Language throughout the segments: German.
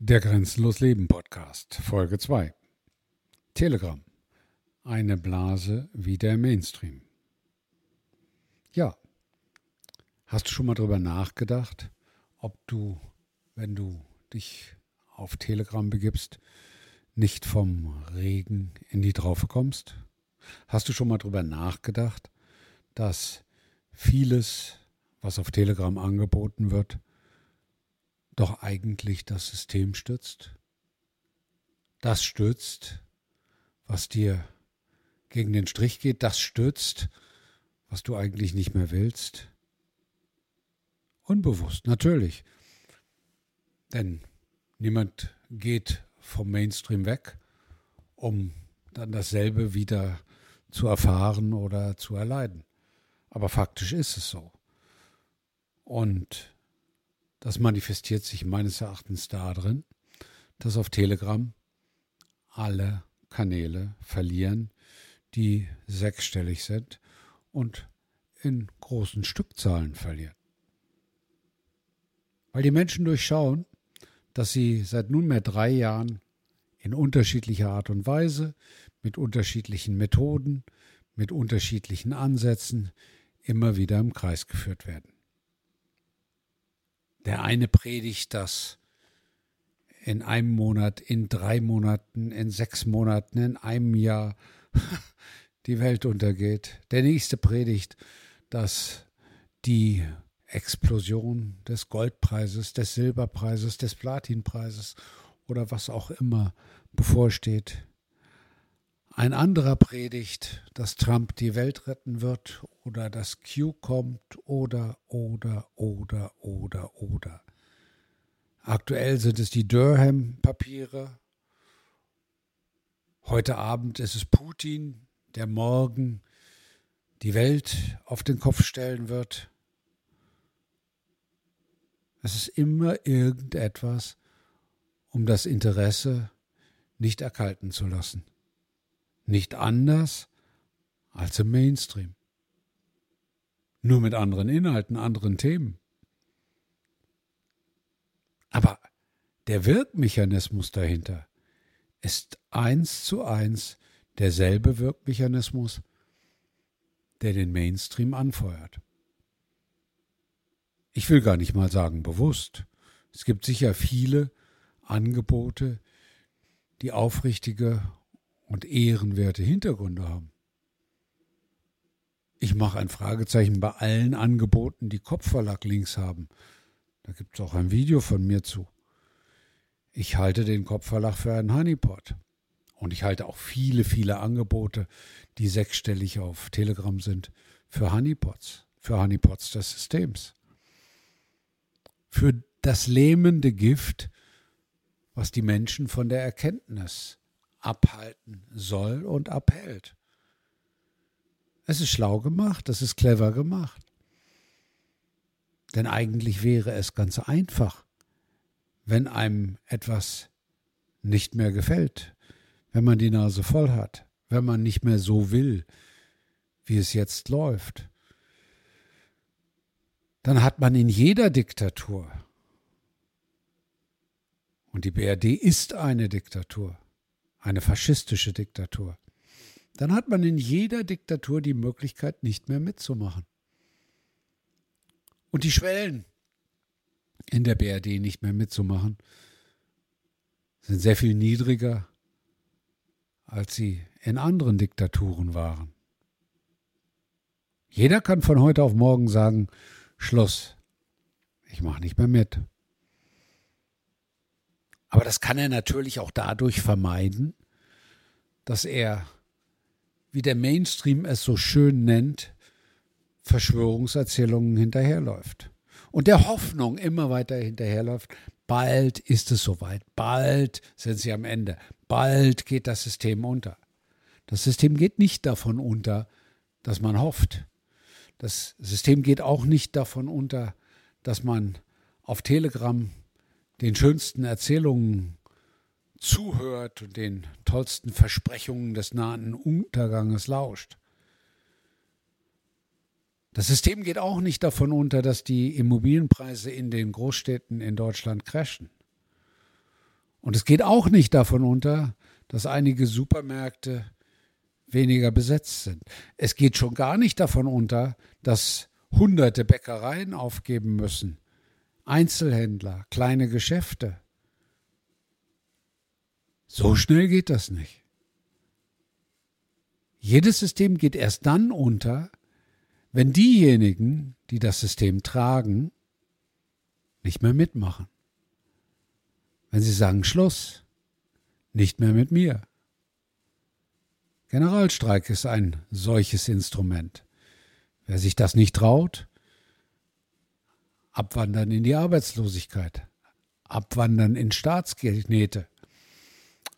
Der Grenzenlos Leben Podcast, Folge 2. Telegram. Eine Blase wie der Mainstream. Ja. Hast du schon mal darüber nachgedacht, ob du, wenn du dich auf Telegram begibst, nicht vom Regen in die Traufe kommst? Hast du schon mal darüber nachgedacht, dass vieles, was auf Telegram angeboten wird, doch eigentlich das System stützt? Das stützt, was dir gegen den Strich geht, das stützt, was du eigentlich nicht mehr willst? Unbewusst, natürlich. Denn niemand geht vom Mainstream weg, um dann dasselbe wieder zu erfahren oder zu erleiden. Aber faktisch ist es so. Und das manifestiert sich meines Erachtens darin, dass auf Telegram alle Kanäle verlieren, die sechsstellig sind und in großen Stückzahlen verlieren. Weil die Menschen durchschauen, dass sie seit nunmehr drei Jahren in unterschiedlicher Art und Weise, mit unterschiedlichen Methoden, mit unterschiedlichen Ansätzen immer wieder im Kreis geführt werden. Der eine predigt, dass in einem Monat, in drei Monaten, in sechs Monaten, in einem Jahr die Welt untergeht. Der nächste predigt, dass die Explosion des Goldpreises, des Silberpreises, des Platinpreises oder was auch immer bevorsteht. Ein anderer predigt, dass Trump die Welt retten wird oder dass Q kommt oder, oder, oder, oder, oder. Aktuell sind es die Durham-Papiere. Heute Abend ist es Putin, der morgen die Welt auf den Kopf stellen wird. Es ist immer irgendetwas, um das Interesse nicht erkalten zu lassen. Nicht anders als im Mainstream. Nur mit anderen Inhalten, anderen Themen. Aber der Wirkmechanismus dahinter ist eins zu eins derselbe Wirkmechanismus, der den Mainstream anfeuert. Ich will gar nicht mal sagen bewusst. Es gibt sicher viele Angebote, die aufrichtige und ehrenwerte Hintergründe haben. Ich mache ein Fragezeichen bei allen Angeboten, die Kopfverlag-Links haben. Da gibt es auch ein Video von mir zu. Ich halte den Kopfverlag für einen Honeypot. Und ich halte auch viele, viele Angebote, die sechsstellig auf Telegram sind, für Honeypots, für Honeypots des Systems. Für das lähmende Gift, was die Menschen von der Erkenntnis abhalten soll und abhält. Es ist schlau gemacht, es ist clever gemacht. Denn eigentlich wäre es ganz einfach, wenn einem etwas nicht mehr gefällt, wenn man die Nase voll hat, wenn man nicht mehr so will, wie es jetzt läuft, dann hat man in jeder Diktatur, und die BRD ist eine Diktatur, eine faschistische Diktatur, dann hat man in jeder Diktatur die Möglichkeit, nicht mehr mitzumachen. Und die Schwellen in der BRD nicht mehr mitzumachen, sind sehr viel niedriger, als sie in anderen Diktaturen waren. Jeder kann von heute auf morgen sagen, Schluss, ich mache nicht mehr mit. Aber das kann er natürlich auch dadurch vermeiden, dass er, wie der Mainstream es so schön nennt, Verschwörungserzählungen hinterherläuft. Und der Hoffnung immer weiter hinterherläuft, bald ist es soweit, bald sind sie am Ende, bald geht das System unter. Das System geht nicht davon unter, dass man hofft. Das System geht auch nicht davon unter, dass man auf Telegram den schönsten Erzählungen zuhört und den tollsten Versprechungen des nahen Unterganges lauscht. Das System geht auch nicht davon unter, dass die Immobilienpreise in den Großstädten in Deutschland crashen. Und es geht auch nicht davon unter, dass einige Supermärkte weniger besetzt sind. Es geht schon gar nicht davon unter, dass hunderte Bäckereien aufgeben müssen, Einzelhändler, kleine Geschäfte. So schnell geht das nicht. Jedes System geht erst dann unter, wenn diejenigen, die das System tragen, nicht mehr mitmachen. Wenn sie sagen Schluss, nicht mehr mit mir. Generalstreik ist ein solches Instrument. Wer sich das nicht traut, abwandern in die Arbeitslosigkeit, abwandern in Staatsgeldnähte,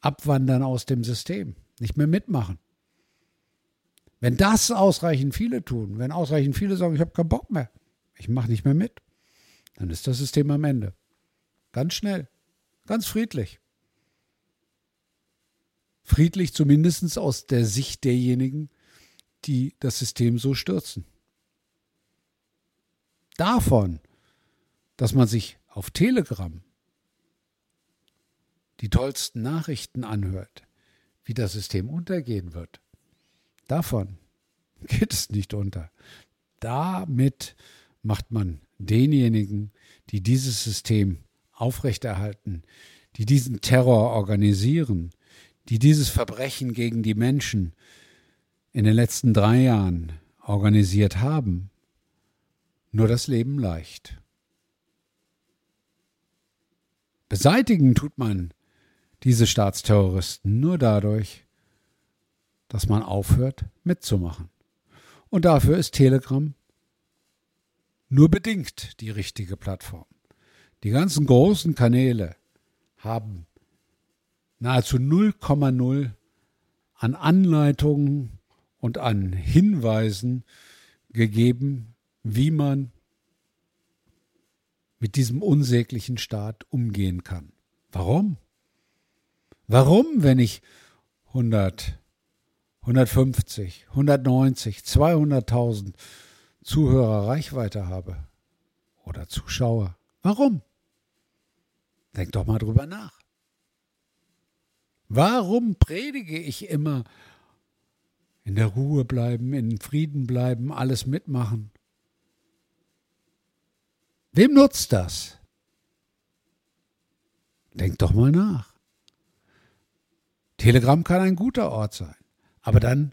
abwandern aus dem System, nicht mehr mitmachen. Wenn das ausreichend viele tun, wenn ausreichend viele sagen, ich habe keinen Bock mehr, ich mache nicht mehr mit, dann ist das System am Ende. Ganz schnell, ganz friedlich. Friedlich zumindest aus der Sicht derjenigen, die das System so stürzen. Davon, dass man sich auf Telegram die tollsten Nachrichten anhört, wie das System untergehen wird, davon geht es nicht unter. Damit macht man denjenigen, die dieses System aufrechterhalten, die diesen Terror organisieren, die dieses Verbrechen gegen die Menschen in den letzten drei Jahren organisiert haben, nur das Leben leicht. Beseitigen tut man diese Staatsterroristen nur dadurch, dass man aufhört mitzumachen. Und dafür ist Telegram nur bedingt die richtige Plattform. Die ganzen großen Kanäle haben nahezu 0,0 an Anleitungen und an Hinweisen gegeben, wie man mit diesem unsäglichen Staat umgehen kann. Warum? Warum, wenn ich 100, 150, 190, 200.000 Zuhörer Reichweite habe oder Zuschauer? Warum? Denk doch mal drüber nach. Warum predige ich immer in der Ruhe bleiben, in Frieden bleiben, alles mitmachen? Wem nutzt das? Denk doch mal nach. Telegram kann ein guter Ort sein, aber dann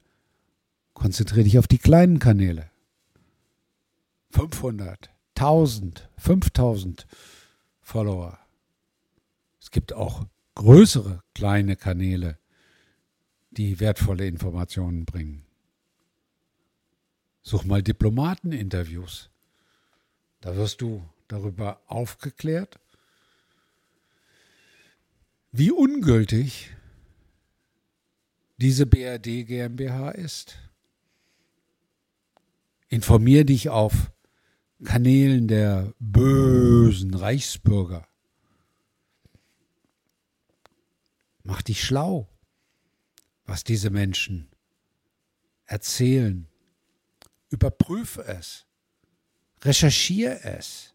konzentriere dich auf die kleinen Kanäle. 500, 1000, 5000 Follower. Es gibt auch größere kleine Kanäle, die wertvolle Informationen bringen. Such mal Diplomateninterviews. Da wirst du darüber aufgeklärt, wie ungültig diese BRD GmbH ist. Informier dich auf Kanälen der bösen Reichsbürger. Mach dich schlau, was diese Menschen erzählen. Überprüfe es. Recherchiere es.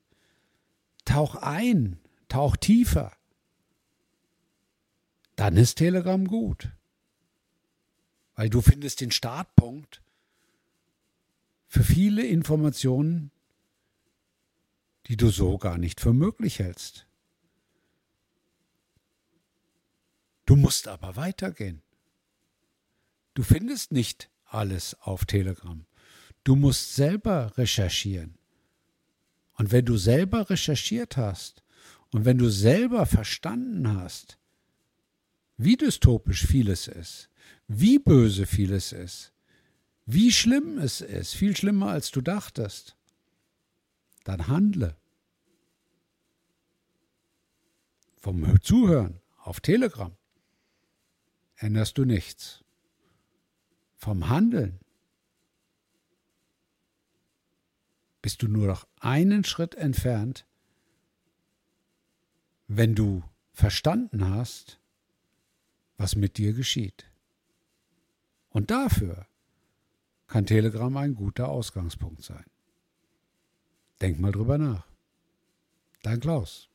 Tauch ein, tauch tiefer. Dann ist Telegram gut. Weil du findest den Startpunkt für viele Informationen, die du so gar nicht für möglich hältst. Du musst aber weitergehen. Du findest nicht alles auf Telegram. Du musst selber recherchieren. Und wenn du selber recherchiert hast und wenn du selber verstanden hast, wie dystopisch vieles ist, wie böse vieles ist, wie schlimm es ist, viel schlimmer als du dachtest, dann handle. Vom Zuhören auf Telegram änderst du nichts. Vom Handeln bist du nur noch einen Schritt entfernt, wenn du verstanden hast, was mit dir geschieht. Und dafür kann Telegram ein guter Ausgangspunkt sein. Denk mal drüber nach. Dein Klaus.